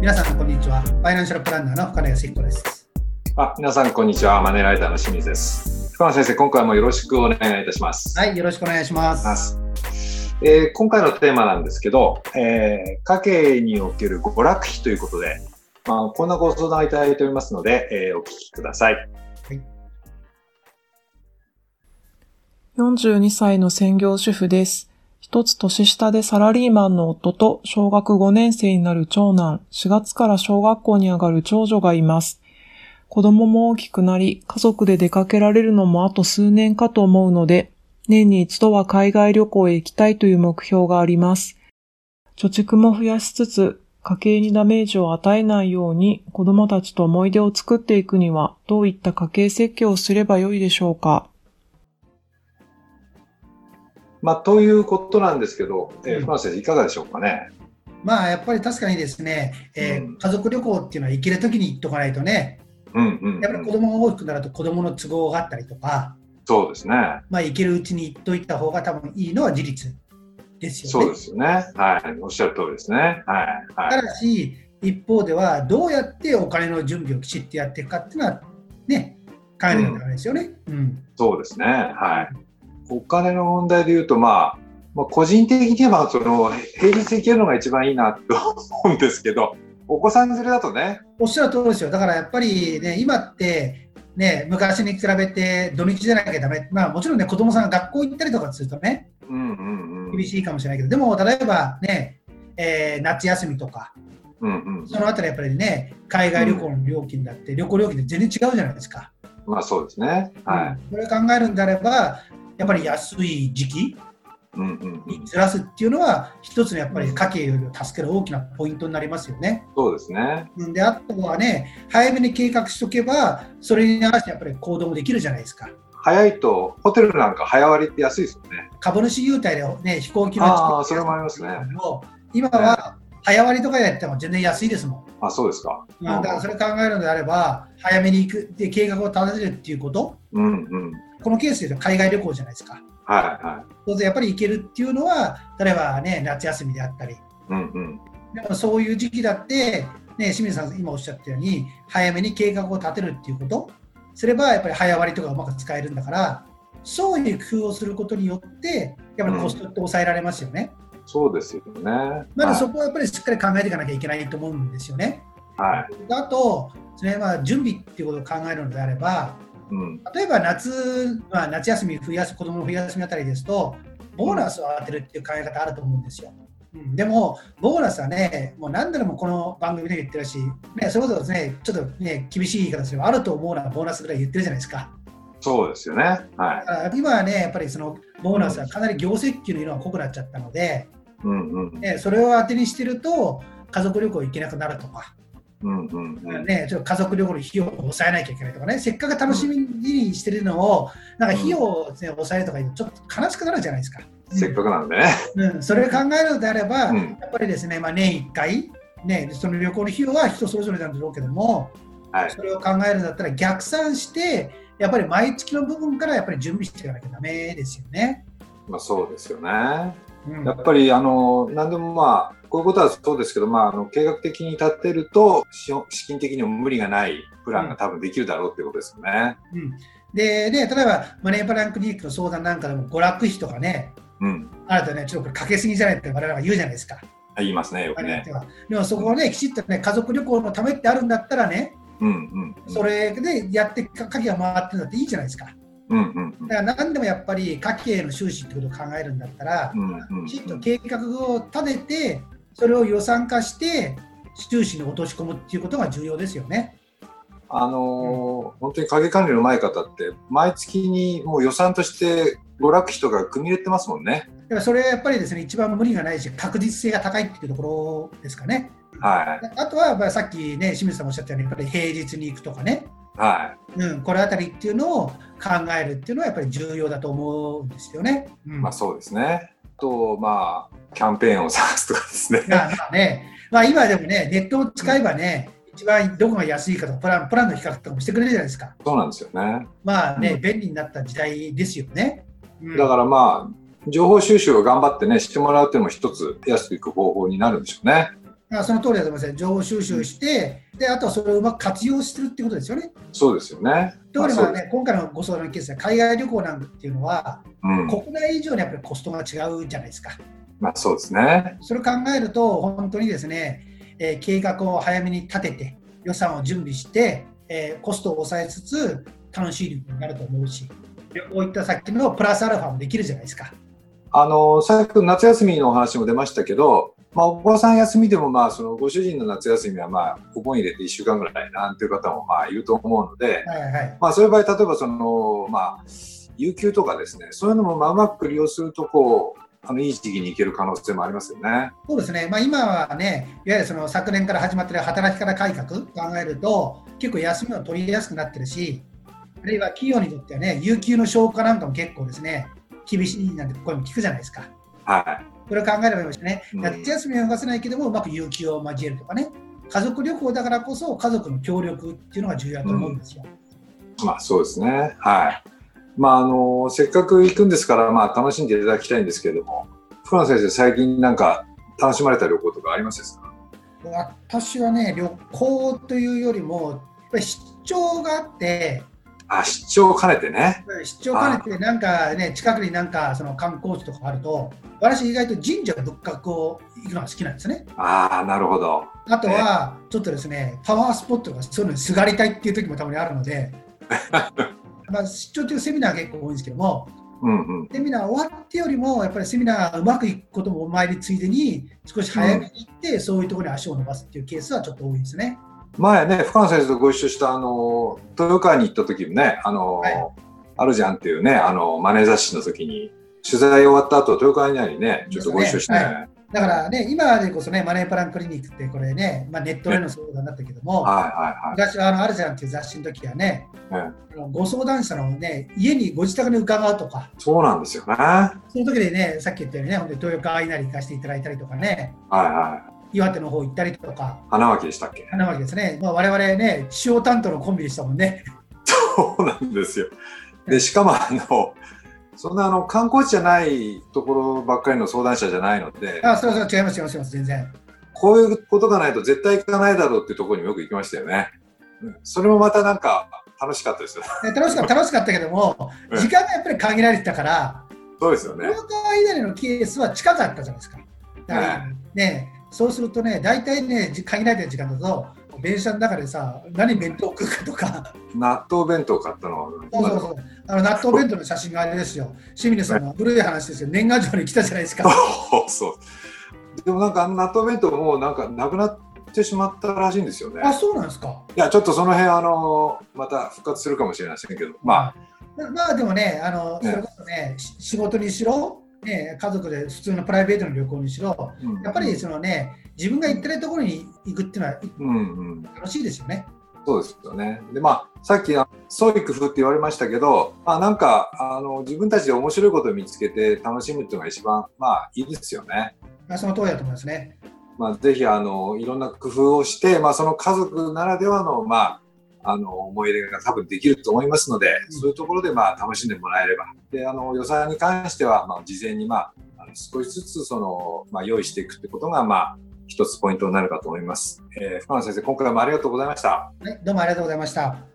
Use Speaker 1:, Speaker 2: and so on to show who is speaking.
Speaker 1: 皆さんこんにちは。ファイナンシャルプランナーの深野康彦です。
Speaker 2: あ、皆さんこんにちは。マネーライターの清水です。深野先生、今回もよろしくお願いいたします。
Speaker 1: はい、よろしくお願いします。
Speaker 2: えー今回のテーマなんですけど、えー家計における娯楽費ということで、まあ、こんなご相談をいただいておりますので、えーお聞きください。
Speaker 3: 42歳の専業主婦です。一つ年下でサラリーマンの夫と小学5年生になる長男、4月から小学校に上がる長女がいます。子供も大きくなり、家族で出かけられるのもあと数年かと思うので、年に一度は海外旅行へ行きたいという目標があります。貯蓄も増やしつつ、家計にダメージを与えないように子供たちと思い出を作っていくにはどういった家計設計をすればよいでしょうか
Speaker 2: まあ、ということなんですけど、えー
Speaker 1: うん
Speaker 2: 深野先生、いかがでしょうかね？
Speaker 1: まあ、やっぱり確かにですね、えー
Speaker 2: うん
Speaker 1: 家族旅行っていうのは行けるときに行っとかないとね、
Speaker 2: うんうん、
Speaker 1: やっぱり子供が大きくなると子供の都合があったりとか、
Speaker 2: そうですね。
Speaker 1: まあ、行けるうちに行っといた方が多分いいのは事実ですよね。
Speaker 2: そうですよね。はい。おっしゃる通りですね。はい。はい。
Speaker 1: ただし、一方では、どうやってお金の準備をきちっとやっていくかっていうのは、ね、考えなきゃダメですよね。うん。
Speaker 2: そうですね。はい。お金の問題で言うと、まあ、まあ、個人的には、その、平日行けるのが一番いいなと 思うんですけど、お子さん連れだとね、
Speaker 1: おっしゃる通りですよ。だからやっぱりね、今って、ね、昔に比べて土日じゃなきゃダメ。まあもちろんね、子供さんが学校行ったりとかするとね、
Speaker 2: うんうんうん。
Speaker 1: 厳しいかもしれないけど、でも例えばね、えー夏休みとか、
Speaker 2: うんうん。
Speaker 1: そのあたりやっぱりね、海外旅行の料金だって、旅行料金って全然違うじゃないですか。
Speaker 2: まあそうですね。は
Speaker 1: うんこれを考えるんであれば、やっぱり安い時期。にずらすっていうのは、一つのやっぱり家計を助ける大きなポイントになりますよね。
Speaker 2: そうですね。
Speaker 1: うんであとはね、早めに計画しとけば、それに合わせてやっぱり行動もできるじゃないですか。
Speaker 2: 早いと、ホテルなんか早割って安いですよね。
Speaker 1: 株主優待で、ね、飛行機の
Speaker 2: あーそれもありますね
Speaker 1: も今は早割とかやっても全然安いですもん。
Speaker 2: あ、そうですか。
Speaker 1: うんだからそれ考えるのであれば、早めに行くで計画を立てるっていうこと、
Speaker 2: うんうん。
Speaker 1: このケースで海外旅行じゃないですか。
Speaker 2: はいは
Speaker 1: 当然やっぱり行けるっていうのは、例えばね、夏休みであったり、
Speaker 2: い。うんうん。
Speaker 1: でもそういう時期だって、ね、清水さん今おっしゃったように、早めに計画を立てるっていうこと、すればやっぱり早割とかうまく使えるんだから、そういう工夫をすることによって、やっぱりコストって抑えられますよね。
Speaker 2: そうですよね。
Speaker 1: まずそ
Speaker 2: は
Speaker 1: こはやっぱりしっかり考えていかなきゃいけないと思うんですよね。
Speaker 2: い。はい。
Speaker 1: あと、それまあ準備っていうことを考えるのであれば、
Speaker 2: うん。
Speaker 1: 例えば夏、まあ、夏休み、冬休み、子供の冬休みあたりですと、ボーナスを当てるっていう考え方あると思うんですよ。うん、でも、ボーナスはね、もう何度でもこの番組で言ってるし、ね、それこそね、ちょっとね、厳しい言い方すれば、あると思うのはボーナスぐらい言ってるじゃないですか。
Speaker 2: そうですよね。はい。
Speaker 1: 今はね、やっぱりそのボーナスはかなり業績給の色が濃くなっちゃったので、
Speaker 2: うんうん。
Speaker 1: ね、それを当てにしてると、家族旅行行けなくなるとか、
Speaker 2: うんうんうん。
Speaker 1: ね、ちょっと家族旅行の費用を抑えなきゃいけないとかね、せっかく楽しみにしてるのを、なんか費用を、ね、抑えるとか言うと、ちょっと悲しくなるじゃないですか。
Speaker 2: せっかくなんでね。
Speaker 1: うん、それを考えるのであれば、
Speaker 2: うん
Speaker 1: やっぱりですね、まあ、年1回、ね、その旅行の費用は人それぞれなんだろうけども、
Speaker 2: はい。
Speaker 1: それを考えるんだったら逆算して、やっぱり毎月の部分からやっぱり準備していかなきゃだめですよね。
Speaker 2: まあそうですよね。
Speaker 1: うん
Speaker 2: やっぱりあの何でもまあこういうことはそうですけど、まあ、あの計画的に立てると資金的にも無理がないプランが多分できるだろうっていうことですよね。
Speaker 1: うんでね、例えばマネープランクリニックの相談なんかでも娯楽費とかね、
Speaker 2: うん。
Speaker 1: あるとね、ちょっとこれかけすぎじゃないって我々は言うじゃないですか。
Speaker 2: 言いますねよくね。
Speaker 1: でもそこをね、きちっとね、家族旅行のためってあるんだったらね、
Speaker 2: うんうんうん。
Speaker 1: それでやってか家計が回ってるんだっていいじゃないですか。
Speaker 2: うんうんうん
Speaker 1: だから何でもやっぱり家計の収支ってことを考えるんだったら、
Speaker 2: うんうん
Speaker 1: きちっと計画を立てて、それを予算化して、収支に落とし込むっていうことが重要ですよね。
Speaker 2: あのー本当に影管理のうまい方って毎月にもう予算として娯楽費とか組み入れてますもんね。
Speaker 1: だからそれはやっぱりですね、一番無理がないし、確実性が高いっていうところですかね。
Speaker 2: はい
Speaker 1: あとはまあさっきね、清水さんもおっしゃったように、やっぱり平日に行くとかね、
Speaker 2: は
Speaker 1: うん、これあたりっていうのを考えるっていうのはやっぱり重要だと思うんですよね。う
Speaker 2: い。
Speaker 1: ん
Speaker 2: まあそうですね。あとまあキャンペーンを探すとかですね。
Speaker 1: まあまあね、まあ、今でもね、ネットを使えばね、一番どこが安いかとかプラン、プランの比較とかもしてくれるじゃないですか。
Speaker 2: そうなんですよね。
Speaker 1: まあね、
Speaker 2: うん
Speaker 1: 便利になった時代ですよね。うん
Speaker 2: だからまあ情報収集を頑張ってねしてもらうっていうのも一つ安くいく方法になるんでしょうね。
Speaker 1: あその通りだと思います情報収集して、であとはそれをうまく活用するっていうことですよね。
Speaker 2: そうですよね。
Speaker 1: 特にまあね、今回のご相談のケースで海外旅行なんていうのは、うん、国内以上にやっぱりコストが違うじゃないですか。
Speaker 2: まあそうですね。
Speaker 1: それを考えると、本当にですね、えー、計画を早めに立てて、予算を準備して、えー、コストを抑えつつ、楽しい旅行になると思うし、旅行行った先のプラスアルファもできるじゃないですか。
Speaker 2: あの、最初夏休みのお話も出ましたけど、まあ、お子さん休みでも、まあ、そのご主人の夏休みは、まあ、お盆入れて1週間ぐらいなんていう方も、まあ、いると思うので、はいはい、まあ、そういう場合、例えば、その、まあ、有給とかですね、そういうのも、まあ、うまく利用すると、こう、あのいい時期に行ける可能性もありますよね。
Speaker 1: そうですね。まあ、今はね、いわゆるその昨年から始まっている働き方改革考えると、結構休みを取りやすくなってるし、あるいは企業にとってはね、有給の消化なんかも結構ですね、厳しいなんて声も聞くじゃないですか。
Speaker 2: はい。
Speaker 1: これを考えればいいましたね。夏休みは動かせないけども、うまく有給を交えるとかね。家族旅行だからこそ家族の協力っていうのが重要だと思うんですよ。
Speaker 2: うん、まあそうですね。はい。まああのせっかく行くんですからまあ楽しんでいただきたいんですけれども、福野先生最近なんか楽しまれた旅行とかありますですか？
Speaker 1: 私はね旅行というよりもやっぱり出張があって
Speaker 2: あ、出張を兼ねてね。
Speaker 1: 出張兼ねて、なんかね、近くになんかその観光地とかあると、私意外と神社仏閣を行くのが好きなんですね。
Speaker 2: ああ、なるほど。
Speaker 1: あとは、ちょっとですね、パワースポットがそういうのにすがりたいっていう時もたまにあるので、まあ出張というセミナー結構多いんですけども、うんうん、セミナー終わってよりも、やっぱりセミナーうまくいくこともお参りついでに、少し早めに行って、うん、そういうところに足を伸ばすっていうケースはちょっと多いですね。
Speaker 2: 前ね、深野先生とご一緒したあの豊川に行った時もね、あの、はい、あるじゃんっていうね、あのマネー雑誌の時に取材終わった後豊川にね、ちょっとご一緒して、ねはい、
Speaker 1: だからね、今でこそね、マネープランクリニックってこれね、まあ、ネットでの相談だったけども、はいはいはい、昔はあのあるじゃんっていう雑誌の時はね、あのご相談者のね、家にご自宅に伺うとか、
Speaker 2: そうなんですよね。
Speaker 1: その時でね、さっき言ったようにね、本当に豊川稲荷行かせていただいたりとかね、
Speaker 2: はいはい。
Speaker 1: 岩手の方行ったりとか。
Speaker 2: 花巻でしたっけ？
Speaker 1: 花巻ですね。まあ、我々ね、気象担当のコンビでしたもんね。
Speaker 2: そうなんですよ。で、しかもあの、そんなあの観光地じゃないところばっかりの相談者じゃないので。
Speaker 1: あ、そうそう、違います、違います、全然。
Speaker 2: こういうことがないと絶対行かないだろうっていうところによく行きましたよね。それもまたなんか楽しかったですよ。
Speaker 1: 楽しかった、楽しかったけども、時間がやっぱり限られてたから、
Speaker 2: そうですよね。
Speaker 1: この間のケースは近かったじゃないですか。ね、ねそうするとね、大体ね、限られた時間だと、電車の中でさ、何弁当食うかとか。
Speaker 2: 納豆弁当買ったの
Speaker 1: そうそうそう。あの納豆弁当の写真があれですよ。清水さんの古い話ですよ。年賀状に来たじゃないですか。
Speaker 2: そう。でもなんかあの納豆弁当もなんかなくなってしまったらしいんですよね。
Speaker 1: あ、そうなんですか。
Speaker 2: いや、ちょっとその辺、あの、また復活するかもしれませんけど、まあ。
Speaker 1: まあでもね、あの、それこそね、仕事にしろ、ね、家族で普通のプライベートの旅行にしろ、うん、やっぱりそのね、自分が行ってないところに行くっていうのは、うんうん、楽しいですよね。
Speaker 2: そうですよね。で、まあ、さっき、創意工夫って言われましたけど、まあ、なんか、あの、自分たちで面白いことを見つけて楽しむっていうのが一番、まあ、いいですよね。
Speaker 1: その通りだと思いますね。
Speaker 2: まあ、ぜひ、あの、いろんな工夫をして、まあ、その家族ならではの、まあ、あの思い入れが多分できると思いますので、そういうところでまあ楽しんでもらえればであの予算に関してはまあ事前にまああの少しずつその、まあ、用意していくってことがまあ一つポイントになるかと思います。えー、深野先生、今回もありがとうございました。は
Speaker 1: い、どうもありがとうございました。